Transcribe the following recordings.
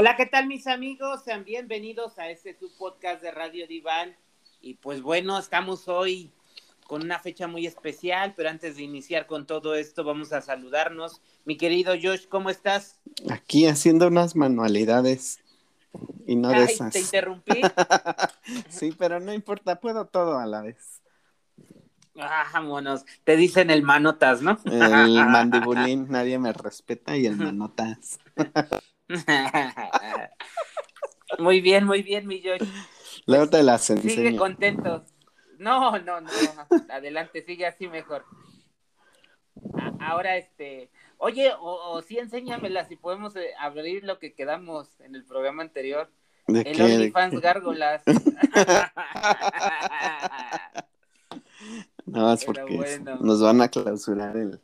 Hola, ¿qué tal mis amigos? Sean bienvenidos a este su podcast de Radio Diván. Y pues bueno, estamos hoy con una fecha muy especial, pero antes de iniciar con todo esto, vamos a saludarnos. Mi querido Josh, ¿cómo estás? Aquí haciendo unas manualidades y no de Ay, esas. te interrumpí. sí, pero no importa, puedo todo a la vez. Vámonos. Te dicen el manotas, ¿no? El mandibulín, nadie me respeta y el manotas. muy bien, muy bien, mi Josh. Luego te las Sigue enseño. contento. No, no, no. Adelante, sigue así mejor. Ahora, este. Oye, o, o sí, enséñamela si podemos eh, abrir lo que quedamos en el programa anterior. ¿De El OnlyFans? Gárgolas. No, es porque bueno. nos van a clausurar el,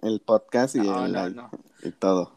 el podcast y, No, el- no, no. y todo.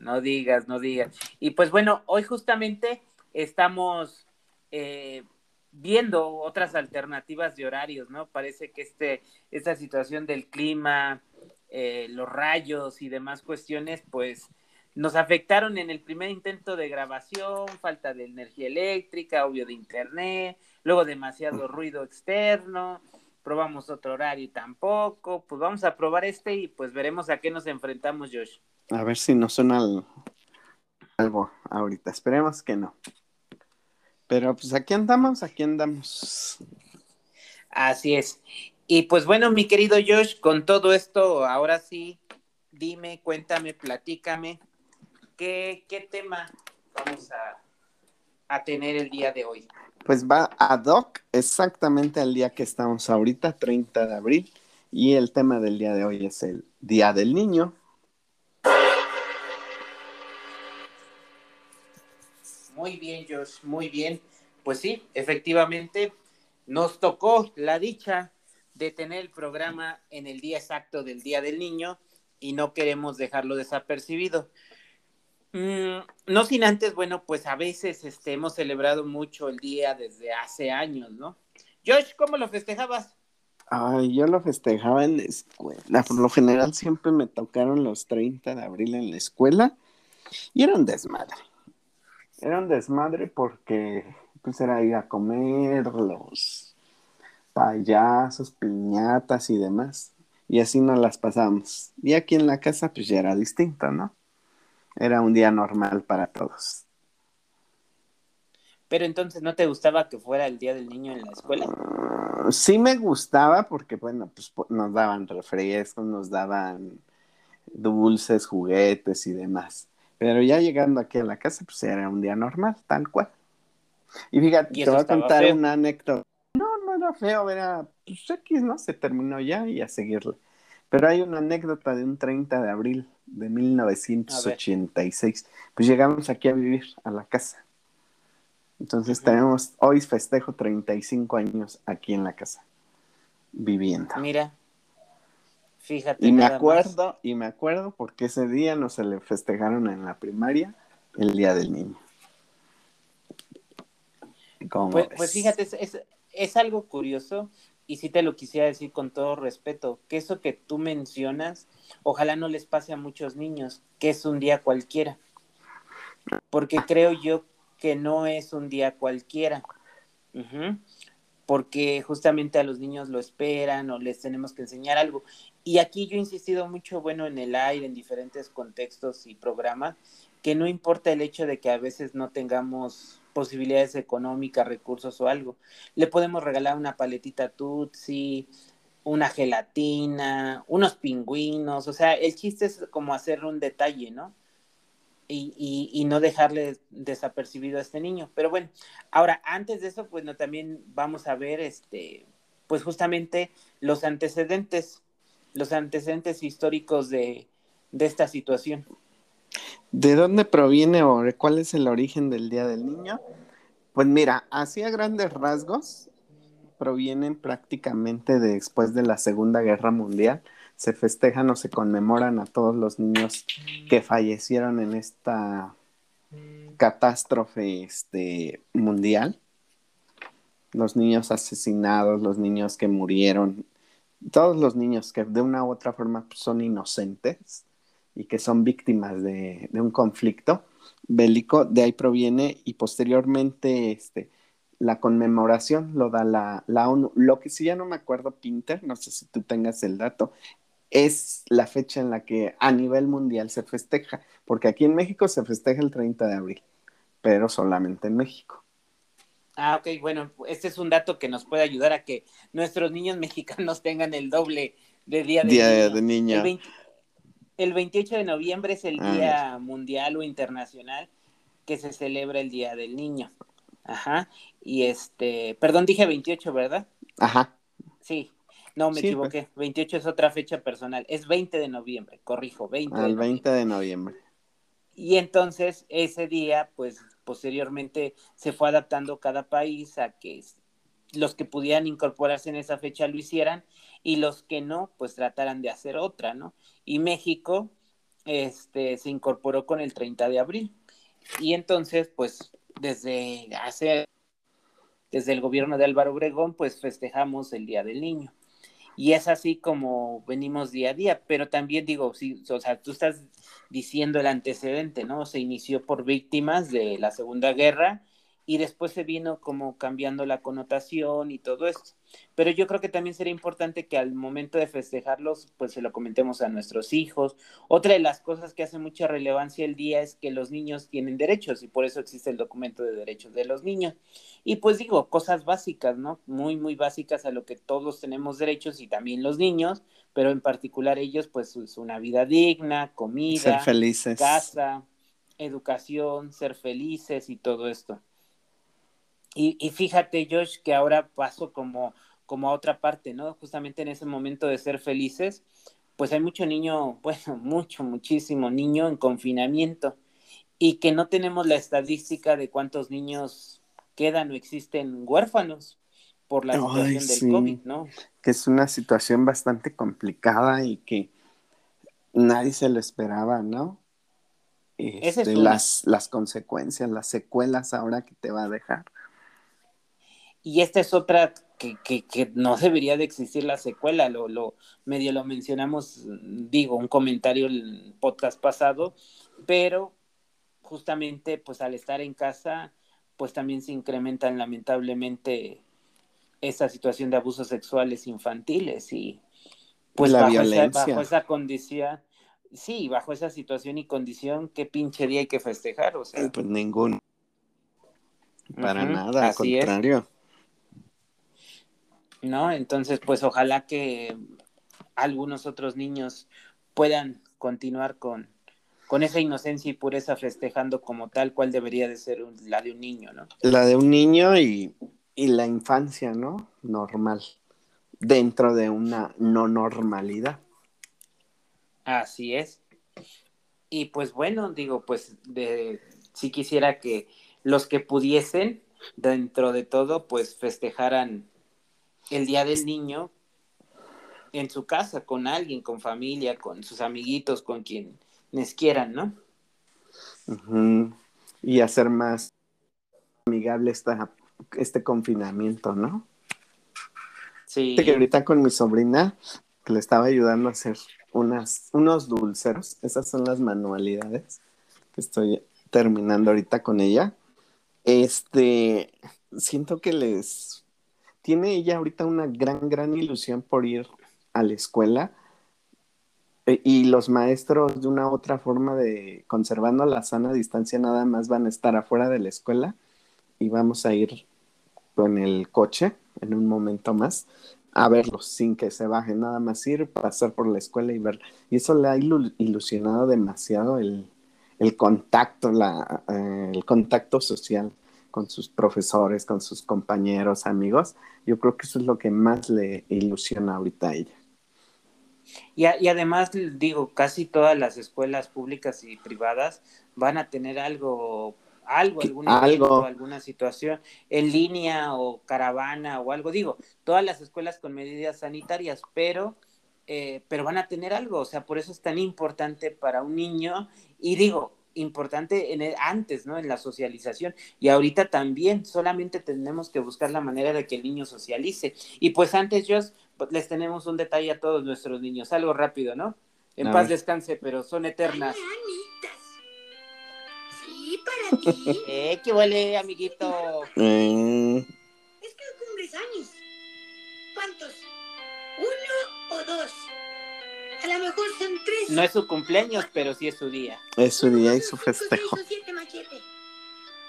No digas, no digas. Y pues bueno, hoy justamente estamos eh, viendo otras alternativas de horarios, ¿no? Parece que este, esta situación del clima, eh, los rayos y demás cuestiones, pues nos afectaron en el primer intento de grabación, falta de energía eléctrica, obvio de internet, luego demasiado ruido externo, probamos otro horario y tampoco, pues vamos a probar este y pues veremos a qué nos enfrentamos, Josh. A ver si nos suena al- algo ahorita. Esperemos que no. Pero pues aquí andamos, aquí andamos. Así es. Y pues bueno, mi querido Josh, con todo esto, ahora sí, dime, cuéntame, platícame, ¿qué, qué tema vamos a, a tener el día de hoy? Pues va ad hoc exactamente al día que estamos ahorita, 30 de abril. Y el tema del día de hoy es el Día del Niño. Muy bien, Josh, muy bien. Pues sí, efectivamente, nos tocó la dicha de tener el programa en el día exacto del Día del Niño y no queremos dejarlo desapercibido. Mm, no sin antes, bueno, pues a veces este, hemos celebrado mucho el día desde hace años, ¿no? Josh, ¿cómo lo festejabas? Ay, yo lo festejaba en la escuela. Por lo general siempre me tocaron los 30 de abril en la escuela y era un desmadre. Era un desmadre porque pues era ir a comer, los payasos, piñatas y demás. Y así nos las pasamos. Y aquí en la casa pues ya era distinto, ¿no? Era un día normal para todos. Pero entonces, ¿no te gustaba que fuera el Día del Niño en la escuela? Sí me gustaba porque, bueno, pues nos daban refrescos, nos daban dulces, juguetes y demás. Pero ya llegando aquí a la casa, pues era un día normal, tal cual. Y fíjate, Y te voy a contar feo. una anécdota. No, no era feo, era, pues X, ¿no? Se terminó ya y a seguirle. Pero hay una anécdota de un 30 de abril de 1986. Pues llegamos aquí a vivir a la casa. Entonces tenemos, hoy festejo 35 años aquí en la casa, viviendo. Mira, fíjate. Y me más. acuerdo, y me acuerdo porque ese día no se le festejaron en la primaria el Día del Niño. ¿Cómo Pues, pues fíjate, es, es, es algo curioso y sí te lo quisiera decir con todo respeto, que eso que tú mencionas, ojalá no les pase a muchos niños, que es un día cualquiera, porque creo yo que no es un día cualquiera, porque justamente a los niños lo esperan o les tenemos que enseñar algo. Y aquí yo he insistido mucho, bueno, en el aire, en diferentes contextos y programas, que no importa el hecho de que a veces no tengamos posibilidades económicas, recursos o algo. Le podemos regalar una paletita Tutsi, una gelatina, unos pingüinos, o sea, el chiste es como hacerle un detalle, ¿no? Y, y, y no dejarle desapercibido a este niño. Pero bueno, ahora, antes de eso, pues no, también vamos a ver, este, pues justamente los antecedentes, los antecedentes históricos de, de esta situación. ¿De dónde proviene o cuál es el origen del Día del Niño? Pues mira, así a grandes rasgos, provienen prácticamente de después de la Segunda Guerra Mundial. Se festejan o se conmemoran a todos los niños que fallecieron en esta catástrofe este, mundial. Los niños asesinados, los niños que murieron, todos los niños que de una u otra forma son inocentes y que son víctimas de, de un conflicto, bélico, de ahí proviene y posteriormente este, la conmemoración lo da la, la ONU. Lo que sí ya no me acuerdo, Pinter, no sé si tú tengas el dato, es la fecha en la que a nivel mundial se festeja, porque aquí en México se festeja el 30 de abril, pero solamente en México. Ah, ok, bueno, este es un dato que nos puede ayudar a que nuestros niños mexicanos tengan el doble de Día de Día De niño. El, 28 de noviembre es el ah, Día Mundial o Internacional que se celebra el Día del Niño. Ajá, y este, perdón, dije 28, ¿verdad? Ajá. Sí, no, me equivoqué. 28 es otra fecha personal. Es 20 de noviembre, corrijo, 20. Al 20 de noviembre. Y entonces ese día, pues posteriormente se fue adaptando cada país a que los que pudieran incorporarse en esa fecha lo hicieran y los que no, pues trataran de hacer otra, ¿no? Y México este, se incorporó con el 30 de abril. Y entonces, pues desde hace, desde el gobierno de Álvaro Obregón, pues festejamos el Día del Niño. Y es así como venimos día a día, pero también digo, sí, o sea, tú estás diciendo el antecedente, ¿no? Se inició por víctimas de la Segunda Guerra y después se vino como cambiando la connotación y todo esto. Pero yo creo que también sería importante que al momento de festejarlos, pues se lo comentemos a nuestros hijos. Otra de las cosas que hace mucha relevancia el día es que los niños tienen derechos y por eso existe el documento de derechos de los niños. Y pues digo, cosas básicas, ¿no? Muy, muy básicas a lo que todos tenemos derechos y también los niños, pero en particular ellos, pues una vida digna, comida, ser felices. casa, educación, ser felices y todo esto. Y, fíjate, Josh, que ahora paso como, como a otra parte, ¿no? Justamente en ese momento de ser felices, pues hay mucho niño, bueno, mucho, muchísimo niño en confinamiento y que no tenemos la estadística de cuántos niños quedan o existen huérfanos por la situación del COVID, ¿no? Que es una situación bastante complicada y que nadie se lo esperaba, ¿no? Este, las, las consecuencias, las secuelas ahora que te va a dejar. Y esta es otra que, que, que, no debería de existir la secuela, lo, lo medio lo mencionamos, digo, un comentario el podcast pasado, pero justamente pues al estar en casa, pues también se incrementan lamentablemente esa situación de abusos sexuales infantiles y pues la bajo, violencia. Esa, bajo esa condición, sí, bajo esa situación y condición, qué pinche día hay que festejar, o sea. Pues ninguno. Para nada, al contrario. ¿No? Entonces, pues ojalá que algunos otros niños puedan continuar con, con esa inocencia y pureza festejando como tal cual debería de ser la de un niño, ¿no? La de un niño y, y la infancia, ¿no? Normal, dentro de una no normalidad. Así es. Y pues bueno, digo, pues de, si quisiera que los que pudiesen, dentro de todo, pues festejaran el Día del Niño en su casa, con alguien, con familia, con sus amiguitos, con quienes quieran, ¿no? Y hacer más amigable esta, este confinamiento, ¿no? Sí. Que ahorita con mi sobrina, que le estaba ayudando a hacer unas, unos dulceros, esas son las manualidades que estoy terminando ahorita con ella. Este, siento que les tiene ella ahorita una gran, gran ilusión por ir a la escuela eh, y los maestros de una otra forma de conservando la sana distancia nada más van a estar afuera de la escuela y vamos a ir con el coche en un momento más a verlos sin que se bajen, nada más ir, pasar por la escuela y ver. Y eso le ha ilusionado demasiado el, contacto, la, eh, el contacto social con sus profesores, con sus compañeros, amigos. Yo creo que eso es lo que más le ilusiona ahorita a ella. Y, y, además, digo, casi todas las escuelas públicas y privadas van a tener algo, algo, algún algo. alguna situación en línea o caravana o algo. Digo, todas las escuelas con medidas sanitarias, pero, eh, pero van a tener algo. O sea, por eso es tan importante para un niño. Y digo, importante en el, antes, ¿no? En la socialización. Y ahorita también solamente tenemos que buscar la manera de que el niño socialice. Y pues antes, yo les tenemos un detalle a todos nuestros niños, algo rápido, ¿no? En paz descanse, pero son eternas. eh, qué huele, amiguito. Eh, Es que cumples años. ¿Cuántos? ¿Uno o dos? A lo mejor son tres. No es su cumpleaños, pero sí es su día. es su día y su festejo.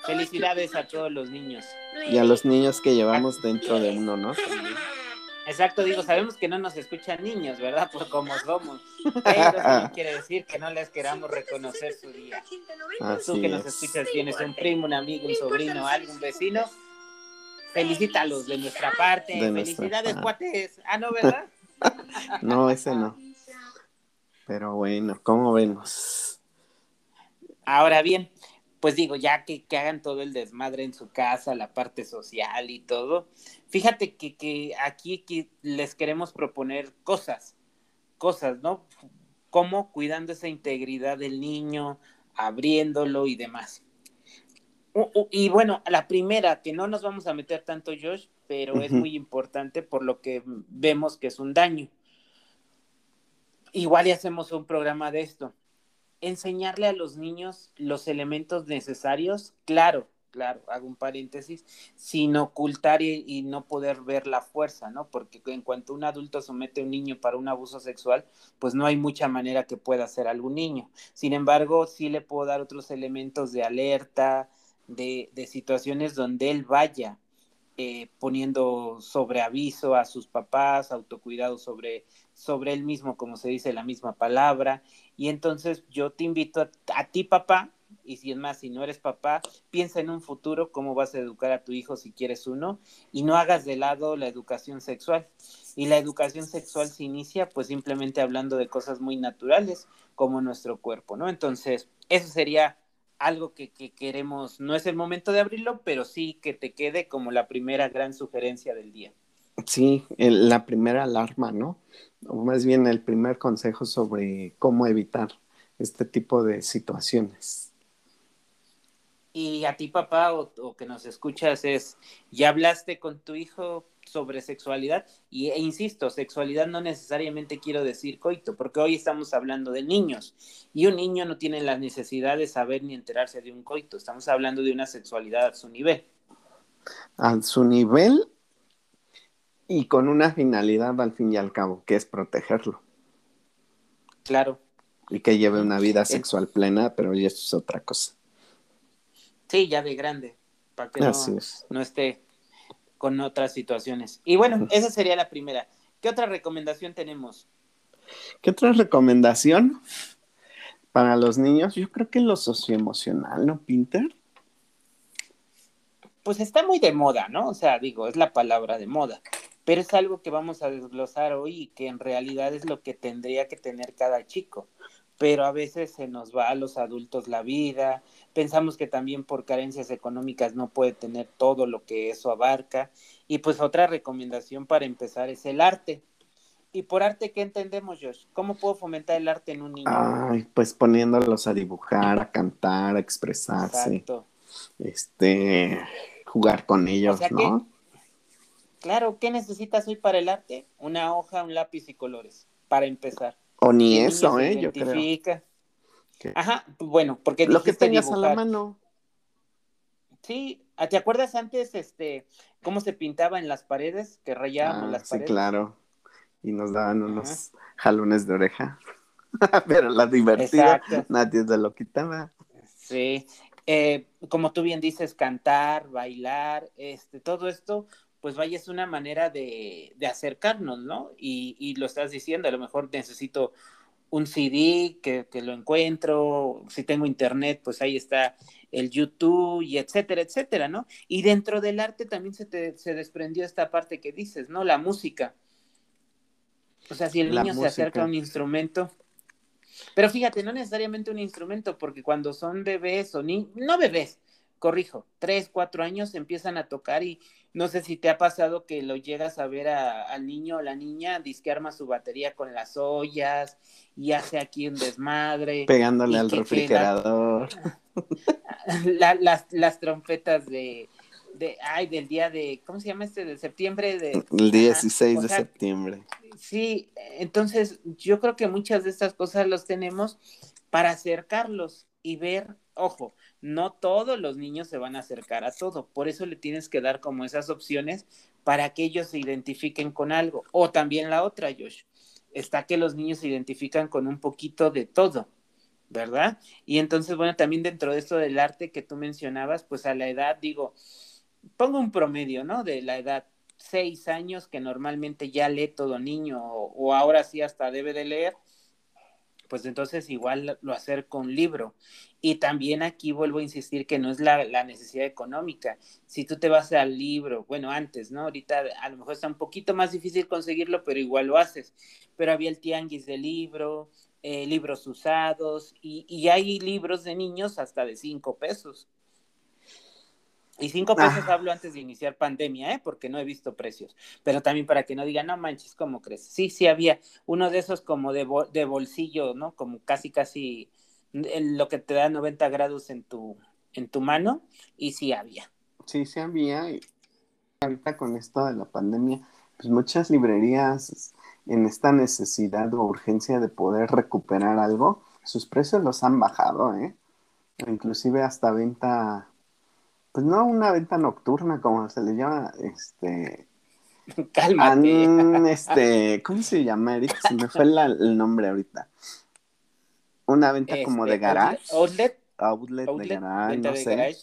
Felicidades a todos los niños. Y a los niños que llevamos dentro de uno, ¿no? Exacto, digo, sabemos que no nos escuchan niños, ¿verdad? Por como somos. Pero eso quiere decir que no les queramos reconocer su día. Tú que nos es. escuchas, tienes un primo, un amigo, un sobrino, algún vecino, felicítalos de nuestra parte. De nuestra Felicidades, parte. cuates. Ah, no, ¿verdad? No, ese no. Pero bueno, ¿cómo vemos? Ahora bien, pues digo, ya que, que hagan todo el desmadre en su casa, la parte social y todo, fíjate que, que aquí que les queremos proponer cosas, cosas, ¿no? Como cuidando esa integridad del niño, abriéndolo y demás. Y bueno, la primera, que no nos vamos a meter tanto, Josh, pero es muy importante por lo que vemos que es un daño. Igual y hacemos un programa de esto enseñarle a los niños los elementos necesarios, claro, claro, hago un paréntesis, sin ocultar y, no poder ver la fuerza, ¿no? Porque en cuanto un adulto somete a un niño para un abuso sexual, pues no hay mucha manera que pueda hacer algún niño. Sin embargo, sí le puedo dar otros elementos de alerta, de, de situaciones donde él vaya eh, poniendo sobre aviso a sus papás, autocuidado sobre, sobre él mismo, como se dice la misma palabra, y entonces yo te invito a, ti, papá, y si es más, si no eres papá, piensa en un futuro cómo vas a educar a tu hijo si quieres uno, y no hagas de lado la educación sexual. Y la educación sexual se inicia pues simplemente hablando de cosas muy naturales como nuestro cuerpo, ¿no? Entonces, eso sería algo que queremos, no es el momento de abrirlo, pero sí que te quede como la primera gran sugerencia del día. Sí, el- la primera alarma, ¿no? O más bien el primer consejo sobre cómo evitar este tipo de situaciones. Y a ti, papá, o, o que nos escuchas, es, ¿ya hablaste con tu hijo sobre sexualidad? Y e insisto, sexualidad no necesariamente quiero decir coito, porque hoy estamos hablando de niños. Y un niño no tiene la necesidad de saber ni enterarse de un coito. Estamos hablando de una sexualidad a su nivel. A su nivel y con una finalidad al fin y al cabo, que es protegerlo Claro. y que lleve una vida sexual plena, pero ya eso es otra cosa. Sí, ya de grande, para que no, es. no esté con otras situaciones. Y bueno, esa sería la primera. ¿Qué otra recomendación tenemos? ¿Qué otra recomendación para los niños? Yo creo que lo socioemocional, ¿no, Pinter? Pues está muy de moda, ¿no? O sea, digo, es la palabra de moda, pero es algo que vamos a desglosar hoy y que en realidad es lo que tendría que tener cada chico. Pero a veces se nos va a los adultos la vida, pensamos que también por carencias económicas no puede tener todo lo que eso abarca. Y pues otra recomendación para empezar es el arte. ¿Y por arte qué entendemos, Josh? ¿Cómo puedo fomentar el arte en un niño? Ay, pues poniéndolos a dibujar, a cantar, a expresarse, Exacto. este, jugar con ellos, O sea ¿no? Claro, ¿qué necesitas hoy para el arte? Una hoja, un lápiz y colores, para empezar. O ni el eso, ¿eh? Yo creo. que Ajá, bueno, porque Lo que tengas a la dibujar. mano. Sí, ¿te acuerdas antes este cómo se pintaba en las paredes? Que rayábamos Ah, las sí, paredes. claro. Y nos daban unos jalones de oreja. Pero la divertido, Exacto. nadie se lo quitaba. Sí. Eh, como tú bien dices, cantar, bailar, este, todo esto, pues vaya, es una manera de, de acercarnos, ¿no? Y, y lo estás diciendo, a lo mejor necesito un CD que, que lo encuentro, si tengo internet, pues ahí está el YouTube y etcétera, etcétera, ¿no? Y dentro del arte también se, te, se desprendió esta parte que dices, ¿no? La música. O sea, si el niño se acerca a un instrumento, pero fíjate, no necesariamente un instrumento, porque cuando son bebés o ni no bebés, corrijo, tres, cuatro años empiezan a tocar y no sé si te ha pasado que lo llegas a ver a- al niño o la niña, dice que arma su batería con las ollas y hace aquí un desmadre. Pegándole al la- refrigerador. La- las, las trompetas de, de, ay, del día de, ¿cómo se llama este? De septiembre de... El 16 o de sea, septiembre. Sí, entonces yo creo que muchas de estas cosas los tenemos para acercarlos y ver, ojo, no todos los niños se van a acercar a todo. Por eso le tienes que dar como esas opciones para que ellos se identifiquen con algo. O también la otra, Josh, está que los niños se identifican con un poquito de todo, ¿verdad? Y entonces, bueno, también dentro de esto del arte que tú mencionabas, pues a la edad, digo, pongo un promedio, ¿no? De la edad seis años que normalmente ya lee todo niño o, ahora sí hasta debe de leer, pues entonces igual lo hacer con libro. Y también aquí vuelvo a insistir que no es la, necesidad económica. Si tú te vas al libro, bueno, antes, ¿no? Ahorita a lo mejor está un poquito más difícil conseguirlo, pero igual lo haces. Pero había el tianguis de libro, eh, libros usados, y, y hay libros de niños hasta de cinco pesos. Y cinco pesos ah. hablo antes de iniciar pandemia, ¿eh? Porque no he visto precios. Pero también para que no digan, no manches, ¿cómo crees? Sí, sí había uno de esos como de, de bolsillo, ¿no? Como casi, casi lo que te da 90 grados en tu, en tu mano. Y sí había. Sí, sí había. Y ahorita con esto de la pandemia, pues muchas librerías en esta necesidad o urgencia de poder recuperar algo, sus precios los han bajado, ¿eh? Inclusive hasta venta pues no una venta nocturna, como se le llama, este... Cálmate. este, ¿cómo se llama, Eric? Se me fue el nombre ahorita. Una venta como de este, garage. Outlet. Outlet, de garage, no sé.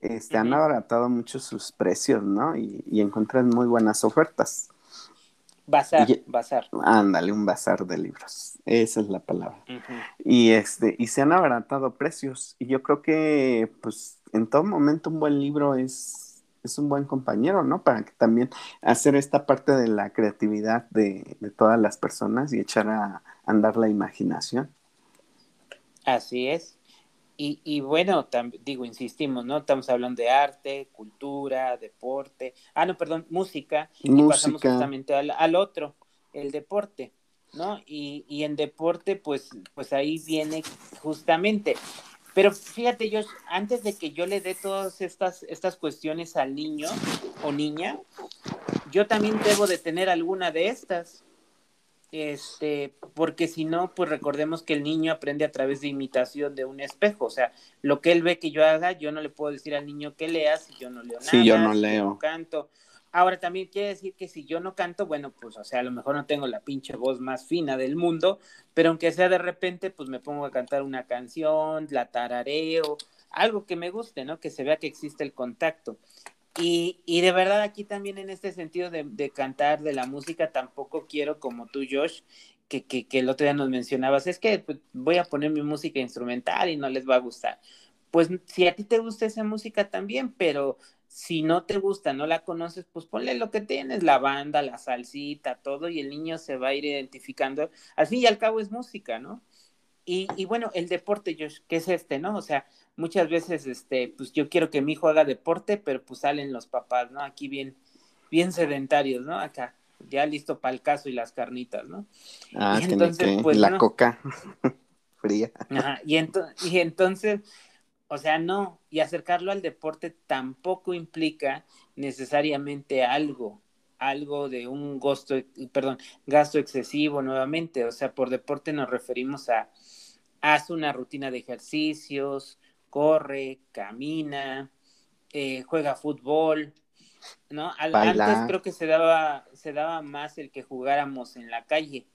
Este, han abaratado mucho sus precios, ¿no? Y, y encuentran muy buenas ofertas. Bazar, bazar. Ándale, un bazar de libros. Esa es la palabra. Y este, y se han abaratado precios. Y yo creo que, pues, en todo momento un buen libro es, es un buen compañero, ¿no? Para que también hacer esta parte de la creatividad de, de todas las personas y echar a andar la imaginación. Así es. Y, y bueno, digo, insistimos, ¿no? Estamos hablando de arte, cultura, deporte. Ah, no, perdón, música. Y pasamos justamente al, al, otro, el deporte, ¿no? Y, y en deporte, pues, pues ahí viene justamente. Pero fíjate, yo, antes de que yo le dé todas estas, estas cuestiones al niño o niña, yo también debo de tener alguna de estas este, porque si no, pues recordemos que el niño aprende a través de imitación de un espejo, o sea, lo que él ve que yo haga, yo no le puedo decir al niño que lea si yo no leo nada, si yo no leo, no canto. Ahora también quiere decir que si yo no canto, bueno, pues o sea, a lo mejor no tengo la pinche voz más fina del mundo, pero aunque sea de repente, pues me pongo a cantar una canción, la tarareo, algo que me guste, ¿no? Que se vea que existe el contacto. Y, y, de verdad aquí también en este sentido de, de, cantar, de la música, tampoco quiero como tú, Josh, que, que, que el otro día nos mencionabas, es que pues, voy a poner mi música instrumental y no les va a gustar. Pues si a ti te gusta esa música también, pero si no te gusta, no la conoces, pues ponle lo que tienes, la banda, la salsita, todo, y el niño se va a ir identificando. Al fin y al cabo es música, ¿no? Y, y bueno, el deporte, Josh, ¿qué es este, no? O sea, muchas veces, este, pues yo quiero que mi hijo haga deporte, pero pues salen los papás, ¿no? Aquí bien, bien sedentarios, ¿no? Acá, ya listo para el caso y las carnitas, ¿no? Ah, y entonces, pues, la coca fría. Ajá, y, y entonces, o sea, no, y acercarlo al deporte tampoco implica necesariamente algo, algo de un gasto, perdón, gasto excesivo nuevamente, o sea, por deporte nos referimos a haz una rutina de ejercicios, corre, camina, eh, juega fútbol, ¿no? antes creo que se daba, se daba más el que jugáramos en la calle,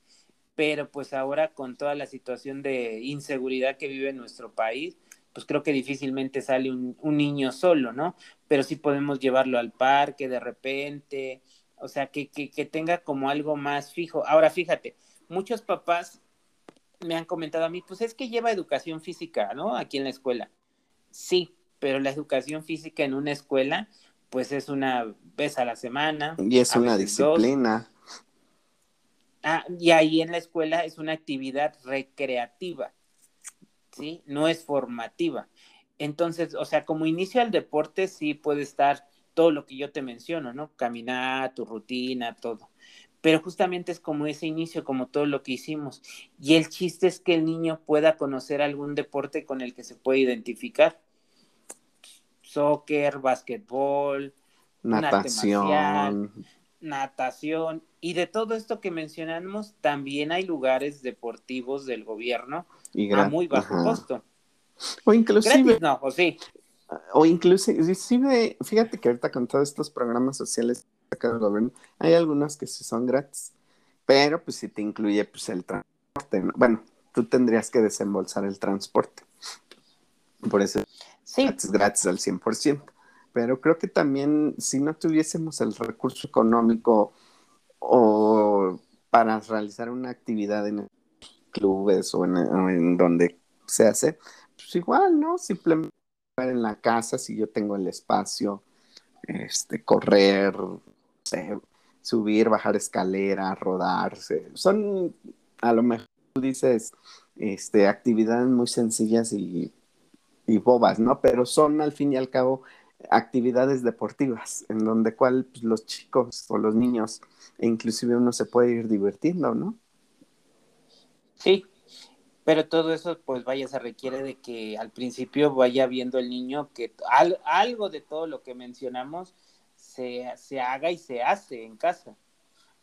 pero pues ahora con toda la situación de inseguridad que vive nuestro país, pues creo que difícilmente sale un, un niño solo, ¿no? Pero sí podemos llevarlo al parque de repente, o sea, que, que, que tenga como algo más fijo. Ahora, fíjate, muchos papás me han comentado a mí, pues es que lleva educación física, ¿no? Aquí en la escuela. Sí, pero la educación física en una escuela, pues es una vez a la semana. Y es una disciplina. Ah, y ahí en la escuela es una actividad recreativa, ¿sí? No es formativa. Entonces, o sea, como inicio al deporte, sí puede estar todo lo que yo te menciono, ¿no? Caminar, tu rutina, todo. Pero justamente es como ese inicio, como todo lo que hicimos. Y el chiste es que el niño pueda conocer algún deporte con el que se puede identificar soccer, básquetbol, natación. natación. Y de todo esto que mencionamos, también hay lugares deportivos del gobierno a muy bajo costo. O inclusive... Gratis no, o sí. O inclusive, fíjate que ahorita con todos estos programas sociales que del gobierno, hay algunos que sí son gratis, pero pues si te incluye pues el transporte, bueno, tú tendrías que desembolsar el transporte. Por eso sí. es gratis al 100%. Pero creo que también si no tuviésemos el recurso económico o para realizar una actividad en clubes o en, donde se hace, pues igual, ¿no? Simplemente en la casa si yo tengo el espacio, este, correr, subir, bajar escalera, rodarse. Son, a lo mejor tú dices, este, actividades muy sencillas y, y, bobas, ¿no? Pero son al fin y al cabo actividades deportivas, en donde cual pues, los chicos o los niños, e inclusive uno se puede ir divirtiendo, ¿no? Sí, pero todo eso, pues vaya, se requiere de que al principio vaya viendo el niño que algo de todo lo que mencionamos se, se haga y se hace en casa,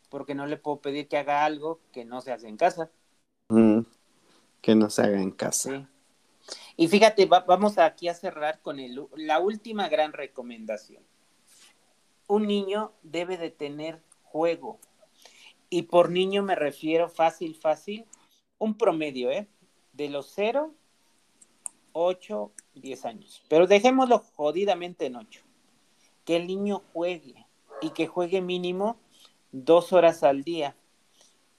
porque no le puedo pedir que haga algo que no se hace en casa. Mm, que no se haga en casa. Sí. Y fíjate, vamos aquí a cerrar con el, la última gran recomendación. Un niño debe de tener juego. Y por niño me refiero fácil, fácil, un promedio, ¿eh? De los 0, 8, 10 años. Pero dejémoslo jodidamente en 8. Que el niño juegue y que juegue mínimo dos horas al día.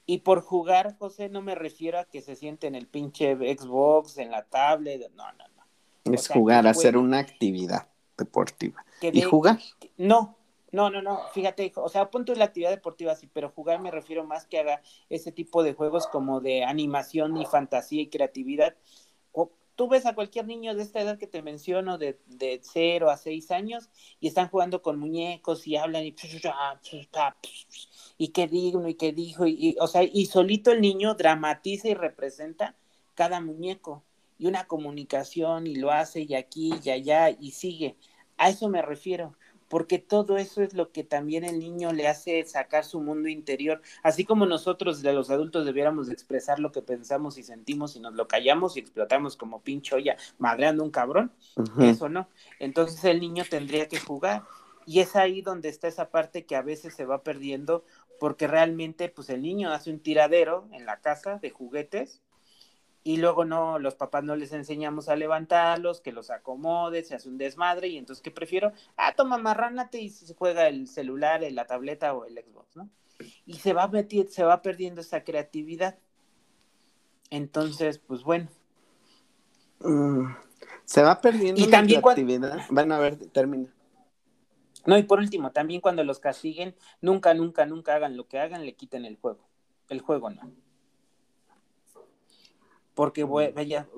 Y por jugar, José, no me refiero a que se siente en el pinche Xbox, en la tablet, no, no, no. Es jugar, hacer una actividad deportiva. ¿Y jugar? No, no, no, no, fíjate, o sea, punto la actividad deportiva sí, pero jugar me refiero más que haga ese tipo de juegos como de animación y fantasía y creatividad. Tú ves a cualquier niño de esta edad que te menciono, de, de 0 a 6 años, y están jugando con muñecos y hablan y y qué digno y qué dijo, y, o sea, y solito el niño dramatiza y representa cada muñeco y una comunicación y lo hace y aquí y allá y sigue. A eso me refiero, porque todo eso es lo que también el niño le hace sacar su mundo interior, así como nosotros de los adultos debiéramos expresar lo que pensamos y sentimos y nos lo callamos y explotamos como pincho ya madreando un cabrón, eso no. Entonces el niño tendría que jugar y es ahí donde está esa parte que a veces se va perdiendo porque realmente pues el niño hace un tiradero en la casa de juguetes y luego no, los papás no les enseñamos a levantarlos, que los acomode, se hace un desmadre y entonces ¿qué prefiero? Ah, toma, marránate y se juega el celular, la tableta o el Xbox, ¿no? Y se va metiendo, se va perdiendo esa creatividad. Entonces, pues bueno. Mm, se va perdiendo y la también creatividad. Bueno, a ver, termina. No, y por último, también cuando los castiguen, nunca, nunca, nunca hagan lo que hagan, le quiten el juego. El juego no. Porque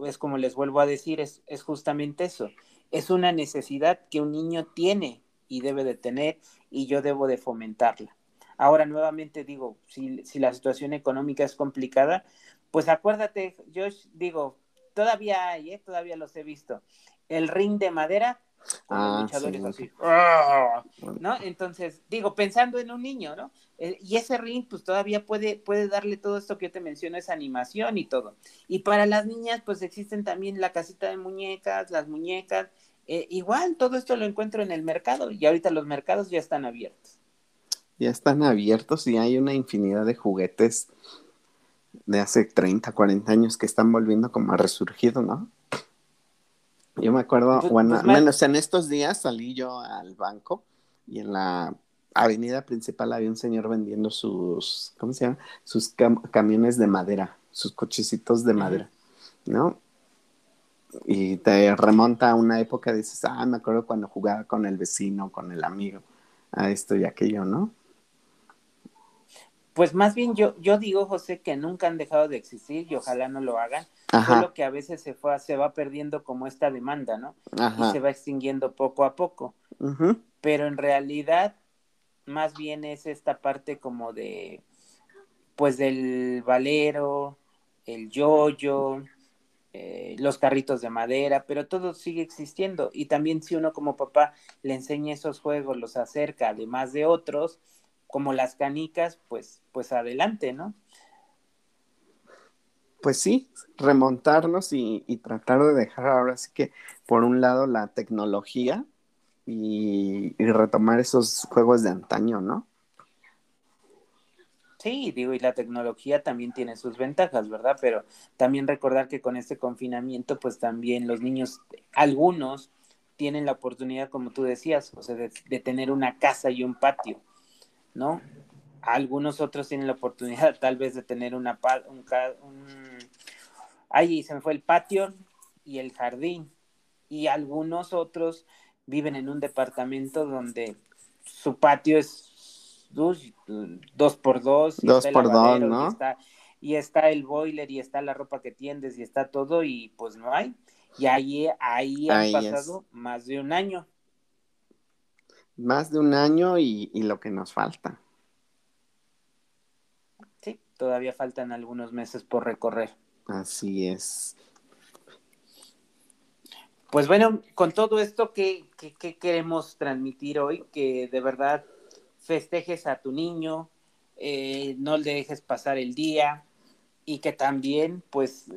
es como les vuelvo a decir, es, es justamente eso. Es una necesidad que un niño tiene y debe de tener y yo debo de fomentarla. Ahora nuevamente digo, si, si la situación económica es complicada, pues acuérdate, yo digo, todavía hay, ¿eh? todavía los he visto. El ring de madera ah, luchadores así. ¡ah! ¿No? Entonces, digo, pensando en un niño, ¿no? Eh, y ese ring, pues todavía puede, puede darle todo esto que yo te menciono, esa animación y todo. Y para las niñas, pues existen también la casita de muñecas, las muñecas. Eh, igual, todo esto lo encuentro en el mercado y ahorita los mercados ya están abiertos. Ya están abiertos y hay una infinidad de juguetes de hace 30, 40 años que están volviendo como a resurgir, ¿no? Yo me acuerdo, pues, bueno, pues en estos días salí yo al banco y en la avenida principal había un señor vendiendo sus, ¿cómo se llama? Sus camiones de madera, sus cochecitos de madera, ¿no? Y te remonta a una época, dices, ah, me acuerdo cuando jugaba con el vecino, con el amigo, a esto y aquello, ¿no? Pues más bien yo, yo digo, José, que nunca han dejado de existir y ojalá no lo hagan, Solo que a veces se, fue, se va perdiendo como esta demanda, ¿no? Y se va extinguiendo poco a poco. Pero en realidad, más bien es esta parte como de, pues del valero, el yoyo, eh, los carritos de madera, pero todo sigue existiendo. Y también si uno como papá le enseña esos juegos, los acerca, además de otros, como las canicas, pues, pues adelante, ¿no? pues sí, remontarnos y, tratar de dejar ahora sí que, por un lado, la tecnología y, retomar esos juegos de antaño, ¿no? Sí, digo, y la tecnología también tiene sus ventajas, ¿verdad? Pero también recordar que con este confinamiento, pues también los niños, algunos tienen la oportunidad, como tú decías, o sea, de, tener una casa y un patio, ¿no? Algunos otros tienen la oportunidad tal vez de tener una, un, un ahí se me fue el patio y el jardín. Y algunos otros viven en un departamento donde su patio es dos, por dos. dos por dos, ¿no? Y está, y está el boiler y está la ropa que tiendes y está todo y pues no hay. Y ahí, ahí, han pasado más de un año. Más de un año y, y lo que nos falta. Sí, todavía faltan algunos meses por recorrer. Así es. Pues bueno, con todo esto, ¿qué, queremos transmitir hoy? Que de verdad festejes a tu niño, eh, no le dejes pasar el día, y que también pues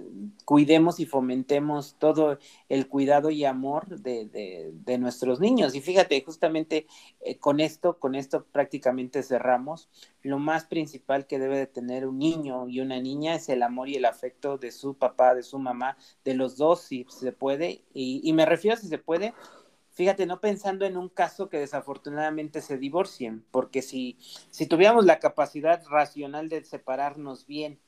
cuidemos y fomentemos todo el cuidado y amor de, de, nuestros niños. Y fíjate, justamente eh, con esto, con esto prácticamente cerramos. Lo más principal que debe de tener un niño y una niña es el amor y el afecto de su papá, de su mamá, de los dos, si se puede. Y, y me refiero si se puede. Fíjate, no pensando en un caso que desafortunadamente se divorcien, porque si, si tuviéramos la capacidad racional de separarnos bien,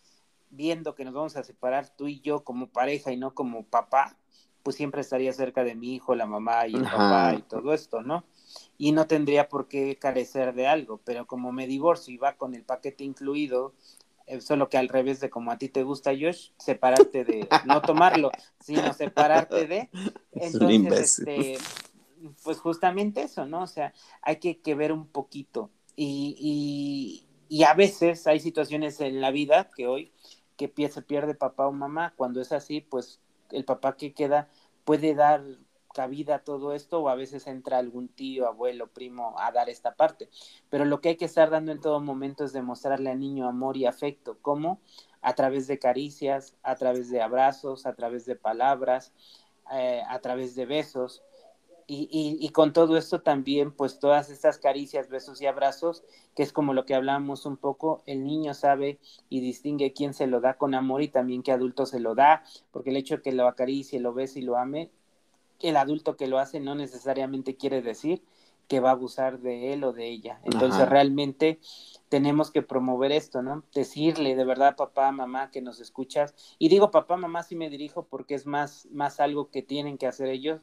viendo que nos vamos a separar tú y yo como pareja y no como papá, pues siempre estaría cerca de mi hijo, la mamá y el papá y todo esto, ¿no? Y no tendría por qué carecer de algo, pero como me divorcio y va con el paquete incluido, eh, solo que al revés de como a ti te gusta, Josh, separarte de, no tomarlo, sino separarte de, entonces, este, pues justamente eso, ¿no? O sea, hay que, que ver un poquito. Y, y, y a veces hay situaciones en la vida que hoy que se pierde papá o mamá. Cuando es así, pues el papá que queda puede dar cabida a todo esto o a veces entra algún tío, abuelo, primo a dar esta parte. Pero lo que hay que estar dando en todo momento es demostrarle al niño amor y afecto. ¿Cómo? A través de caricias, a través de abrazos, a través de palabras, eh, a través de besos. Y, y, con todo esto también, pues todas estas caricias, besos y abrazos, que es como lo que hablamos un poco, el niño sabe y distingue quién se lo da con amor y también qué adulto se lo da, porque el hecho de que lo acaricie, lo bese y lo ame, el adulto que lo hace no necesariamente quiere decir que va a abusar de él o de ella. Entonces realmente tenemos que promover esto, ¿no? Decirle de verdad papá, mamá que nos escuchas. Y digo papá, mamá si me dirijo porque es más, más algo que tienen que hacer ellos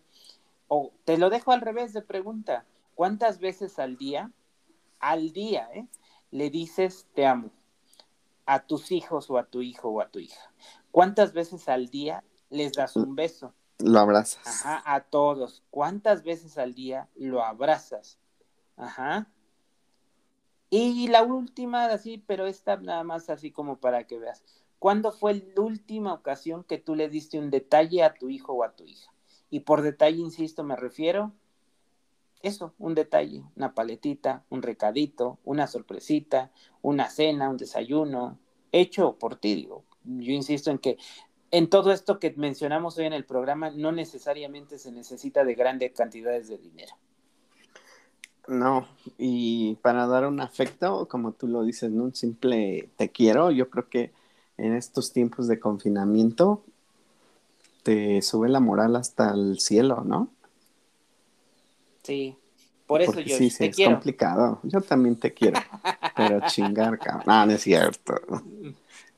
o te lo dejo al revés de pregunta, ¿cuántas veces al día, al día, eh, le dices te amo a tus hijos o a tu hijo o a tu hija? ¿Cuántas veces al día les das un beso? Lo abrazas. Ajá, a todos. ¿Cuántas veces al día lo abrazas? Ajá. Y la última, así, pero esta nada más así como para que veas. ¿Cuándo fue la última ocasión que tú le diste un detalle a tu hijo o a tu hija? Y por detalle, insisto, me refiero eso, un detalle, una paletita, un recadito, una sorpresita, una cena, un desayuno, hecho por ti, digo. Yo insisto en que en todo esto que mencionamos hoy en el programa no necesariamente se necesita de grandes cantidades de dinero. No, y para dar un afecto, como tú lo dices, ¿no? un simple te quiero, yo creo que en estos tiempos de confinamiento te sube la moral hasta el cielo, ¿no? Sí, por eso yo sí, sí, es complicado. Yo también te quiero, pero chingar, cabrón. No, no es cierto.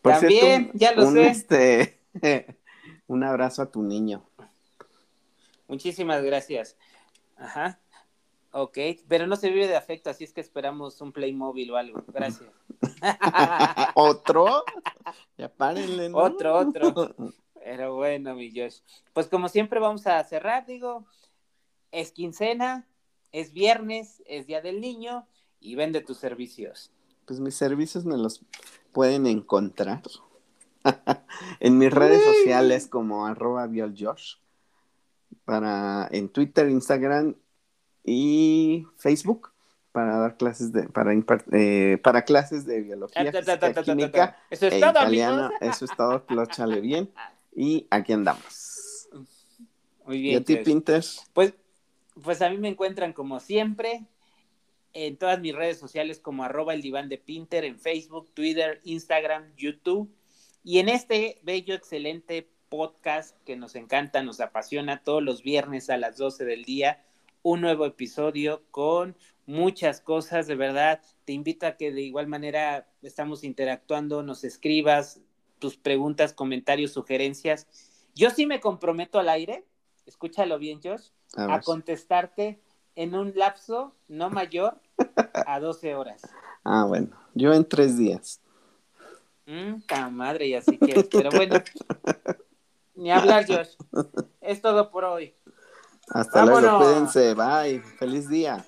también, ya lo sé. Este, un abrazo a tu niño. Muchísimas gracias. Ajá. Ok, pero no se vive de afecto, así es que esperamos un Playmobil o algo. Gracias. ¿Otro? Ya párenle, ¿no? Otro, otro. Pero bueno, mi Josh. Pues como siempre vamos a cerrar, digo, es quincena, es viernes, es Día del Niño y vende tus servicios. Pues mis servicios me los pueden encontrar en mis redes sociales como arroba violjosh, para en Twitter, Instagram y Facebook para dar clases de, para eh, para clases de biología, química, eso es e todo, italiano, amigos. eso es todo, clóchale bien, y aquí andamos. Muy ¿Y bien. a ti. Pinter? Pues, pues a mí me encuentran como siempre en todas mis redes sociales como arroba el diván de Pinter, en Facebook, Twitter, Instagram, YouTube. Y en este bello, excelente podcast que nos encanta, nos apasiona todos los viernes a las 12 del día, un nuevo episodio con muchas cosas, de verdad. Te invito a que de igual manera estamos interactuando, nos escribas tus preguntas, comentarios, sugerencias. Yo sí me comprometo al aire, escúchalo bien, Josh, A contestarte en un lapso no mayor a 12 horas. Ah, bueno, yo en tres días. Mm, ta madre, y así que, pero bueno, ni hablar, Josh. Es todo por hoy. Hasta luego, cuídense, bye, feliz día.